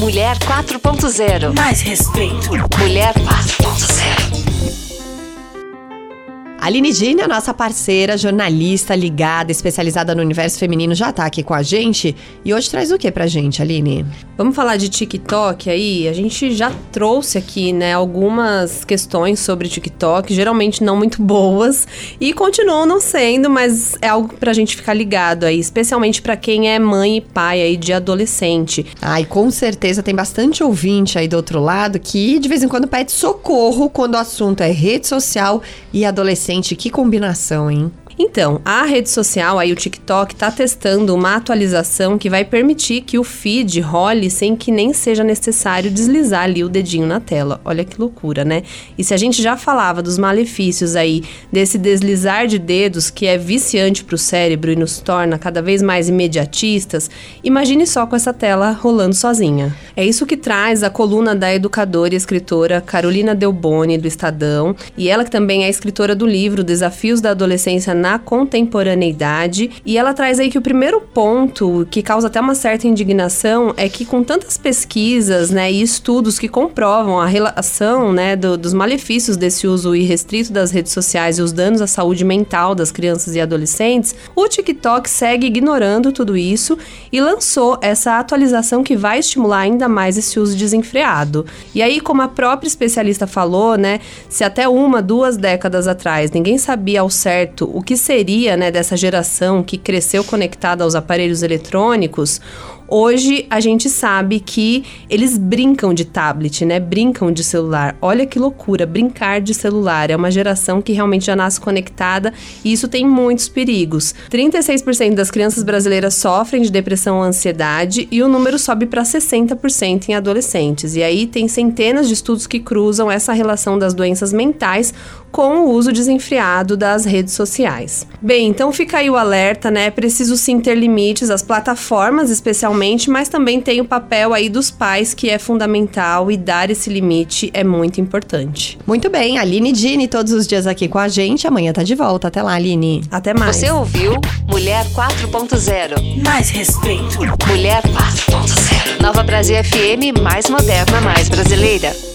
Mulher 4.0. Mais respeito. Mulher 4.0. Aline Dini, a nossa parceira, jornalista ligada, especializada no universo feminino, já tá aqui com a gente. E hoje traz o que pra gente, Aline? Vamos falar de TikTok aí? A gente já trouxe aqui, né, algumas questões sobre TikTok, geralmente não muito boas, e continuam não sendo, mas é algo pra gente ficar ligado aí, especialmente pra quem é mãe e pai aí de adolescente. Ai, com certeza tem bastante ouvinte aí do outro lado que de vez em quando pede socorro quando o assunto é rede social e adolescente. Que combinação, hein? Então, a rede social, aí o TikTok, está testando uma atualização que vai permitir que o feed role sem que nem seja necessário deslizar ali o dedinho na tela. Olha que loucura, né? E se a gente já falava dos malefícios aí desse deslizar de dedos que é viciante para o cérebro e nos torna cada vez mais imediatistas, imagine só com essa tela rolando sozinha. É isso que traz a coluna da educadora e escritora Carolina Delboni do Estadão, e ela que também é escritora do livro Desafios da Adolescência na contemporaneidade. E ela traz aí que o primeiro ponto que causa até uma certa indignação é que com tantas pesquisas, né, e estudos que comprovam a relação, né, do, dos malefícios desse uso irrestrito das redes sociais e os danos à saúde mental das crianças e adolescentes, o TikTok segue ignorando tudo isso e lançou essa atualização que vai estimular ainda mais esse uso desenfreado. E aí, como a própria especialista falou, né, se até uma, duas décadas atrás ninguém sabia ao certo o que seria, né, dessa geração que cresceu conectada aos aparelhos eletrônicos, Hoje a gente sabe que eles brincam de tablet, né? Brincam de celular. Olha que loucura, brincar de celular. É uma geração que realmente já nasce conectada e isso tem muitos perigos. 36% das crianças brasileiras sofrem de depressão ou ansiedade e o número sobe para 60% em adolescentes. E aí tem centenas de estudos que cruzam essa relação das doenças mentais com o uso desenfreado das redes sociais. Bem, então fica aí o alerta, né? É preciso sim ter limites, as plataformas especialmente mas também tem o papel aí dos pais que é fundamental e dar esse limite é muito importante. Muito bem, Aline Dini todos os dias aqui com a gente. Amanhã tá de volta. Até lá, Aline. Até mais. Você ouviu Mulher 4.0. Mais respeito. Mulher 4.0. Nova Brasil FM, mais moderna, mais brasileira.